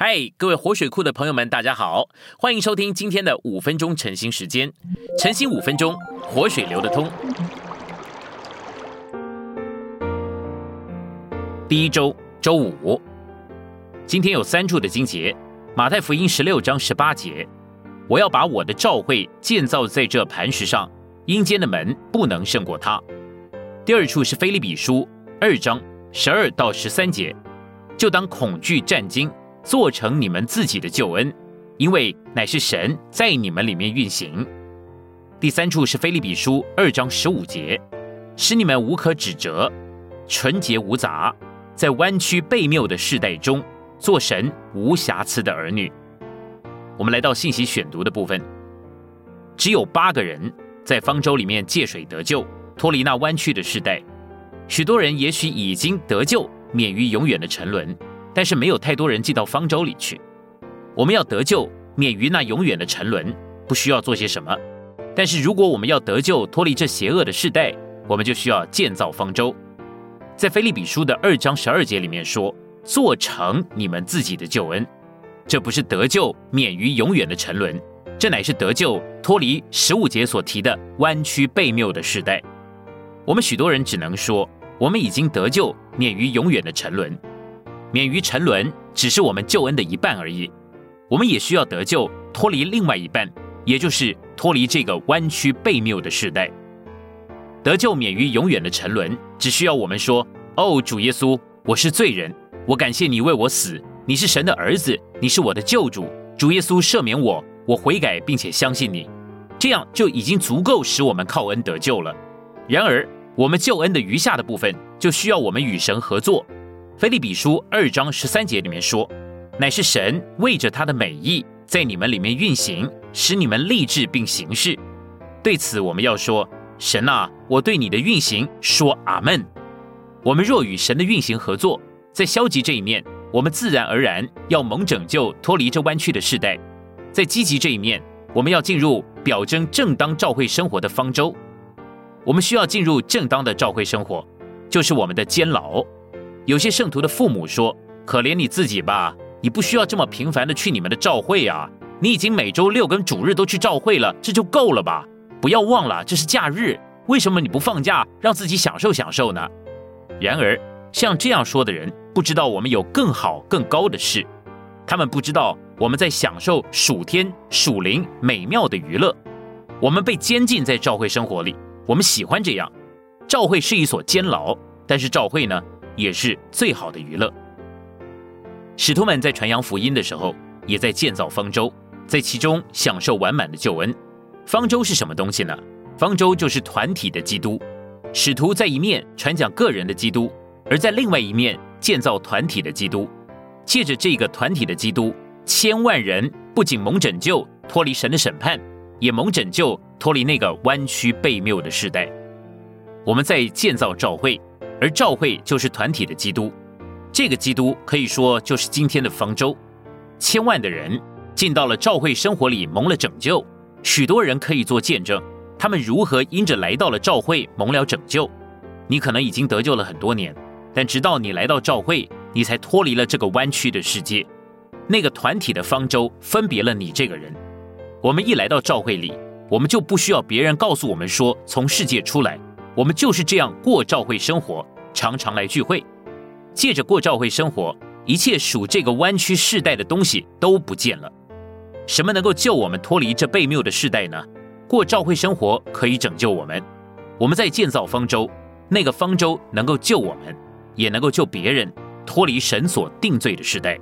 嗨，各位活水库的朋友们，大家好，欢迎收听今天的五分钟晨兴时间。晨兴五分钟，活水流得通。第一周周五，今天有三处的经节：马太福音十六章十八节，我要把我的召会建造在这磐石上，阴间的门不能胜过它。第二处是菲利比书二章十二到十三节，就当恐惧战惊。做成你们自己的救恩，因为乃是神在你们里面运行。第三处是菲利比书二章十五节，使你们无可指责，纯洁无杂，在弯曲悖谬的世代中，做神无瑕疵的儿女。我们来到信息选读的部分，只有八个人在方舟里面借水得救，脱离那弯曲的世代。许多人也许已经得救，免于永远的沉沦。但是没有太多人进到方舟里去。我们要得救，免于那永远的沉沦，不需要做些什么。但是如果我们要得救，脱离这邪恶的世代，我们就需要建造方舟。在菲利比书的二章十二节里面说：“做成你们自己的救恩。”这不是得救，免于永远的沉沦，这乃是得救，脱离十五节所提的弯曲悖谬的时代。我们许多人只能说，我们已经得救，免于永远的沉沦。免于沉沦，只是我们救恩的一半而已。我们也需要得救，脱离另外一半，也就是脱离这个弯曲悖谬的时代。得救免于永远的沉沦，只需要我们说：“哦，主耶稣，我是罪人，我感谢你为我死，你是神的儿子，你是我的救主。主耶稣赦免我，我悔改并且相信你，这样就已经足够使我们靠恩得救了。然而，我们救恩的余下的部分，就需要我们与神合作。”菲利比书二章十三节里面说：“乃是神为着他的美意，在你们里面运行，使你们立志并行事。”对此，我们要说：“神啊，我对你的运行说阿门。”我们若与神的运行合作，在消极这一面，我们自然而然要蒙拯救，脱离这弯曲的世代；在积极这一面，我们要进入表征正当召会生活的方舟。我们需要进入正当的召会生活，就是我们的监牢。有些圣徒的父母说：“可怜你自己吧，你不需要这么频繁的去你们的教会啊！你已经每周六跟主日都去教会了，这就够了吧？不要忘了这是假日，为什么你不放假，让自己享受享受呢？”然而，像这样说的人，不知道我们有更好更高的事，他们不知道我们在享受属天属灵美妙的娱乐。我们被监禁在教会生活里，我们喜欢这样。教会是一所监牢，但是教会呢？也是最好的娱乐。使徒们在传扬福音的时候，也在建造方舟，在其中享受完满的救恩。方舟是什么东西呢？方舟就是团体的基督。使徒在一面传讲个人的基督，而在另外一面建造团体的基督。借着这个团体的基督，千万人不仅蒙拯救，脱离神的审判，也蒙拯救，脱离那个弯曲背谬的时代。我们在建造教会。而教会就是团体的基督，这个基督可以说就是今天的方舟。千万的人进到了教会生活里，蒙了拯救。许多人可以做见证，他们如何因着来到了教会蒙了拯救。你可能已经得救了很多年，但直到你来到教会，你才脱离了这个弯曲的世界。那个团体的方舟分别了你这个人。我们一来到教会里，我们就不需要别人告诉我们说从世界出来。我们就是这样过教会生活，常常来聚会，借着过教会生活，一切属这个弯曲世代的东西都不见了。什么能够救我们脱离这悖谬的世代呢？过教会生活可以拯救我们。我们在建造方舟，那个方舟能够救我们，也能够救别人脱离神所定罪的时代。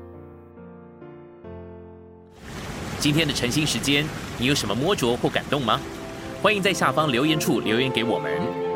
今天的晨兴时间，你有什么摸着或感动吗？欢迎在下方留言处留言给我们。